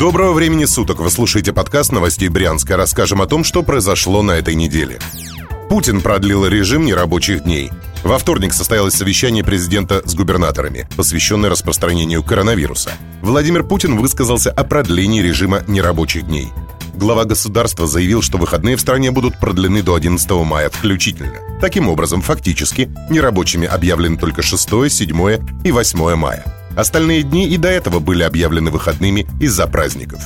Доброго времени суток! Вы слушаете подкаст новостей Брянска. Расскажем о том, что произошло на этой неделе. Путин продлил режим нерабочих дней. Во вторник состоялось совещание президента с губернаторами, посвященное распространению коронавируса. Владимир Путин высказался о продлении режима нерабочих дней. Глава государства заявил, что выходные в стране будут продлены до 11 мая включительно. Таким образом, фактически, нерабочими объявлены только 6, 7 и 8 мая. Остальные дни и до этого были объявлены выходными из-за праздников.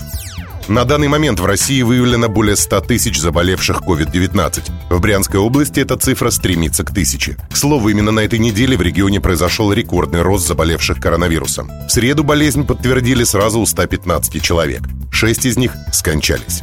На данный момент в России выявлено более 100 тысяч заболевших COVID-19. В Брянской области эта цифра стремится к тысяче. К слову, именно на этой неделе в регионе произошел рекордный рост заболевших коронавирусом. В среду болезнь подтвердили сразу у 115 человек. Шесть из них скончались.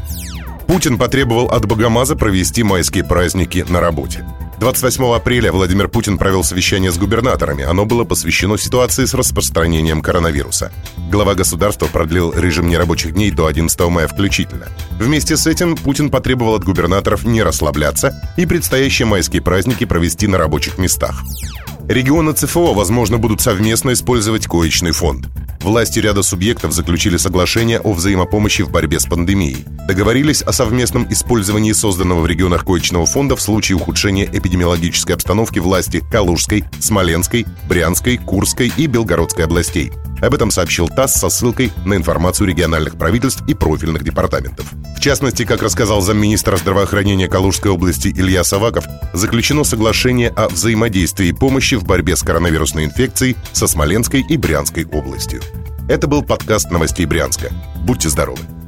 Путин потребовал от Богомаза провести майские праздники на работе. 28 апреля Владимир Путин провел совещание с губернаторами. Оно было посвящено ситуации с распространением коронавируса. Глава государства продлил режим нерабочих дней до 11 мая включительно. Вместе с этим Путин потребовал от губернаторов не расслабляться и предстоящие майские праздники провести на рабочих местах. Регионы ЦФО, возможно, будут совместно использовать коечный фонд. Власти ряда субъектов заключили соглашение о взаимопомощи в борьбе с пандемией. Договорились о совместном использовании созданного в регионах коечного фонда в случае ухудшения эпидемиологической обстановки власти Калужской, Смоленской, Брянской, Курской и Белгородской областей. Об этом сообщил ТАСС со ссылкой на информацию региональных правительств и профильных департаментов. В частности, как рассказал замминистра здравоохранения Калужской области Илья Саваков, заключено соглашение о взаимодействии и помощи в борьбе с коронавирусной инфекцией со Смоленской и Брянской областью. Это был подкаст новостей Брянска. Будьте здоровы!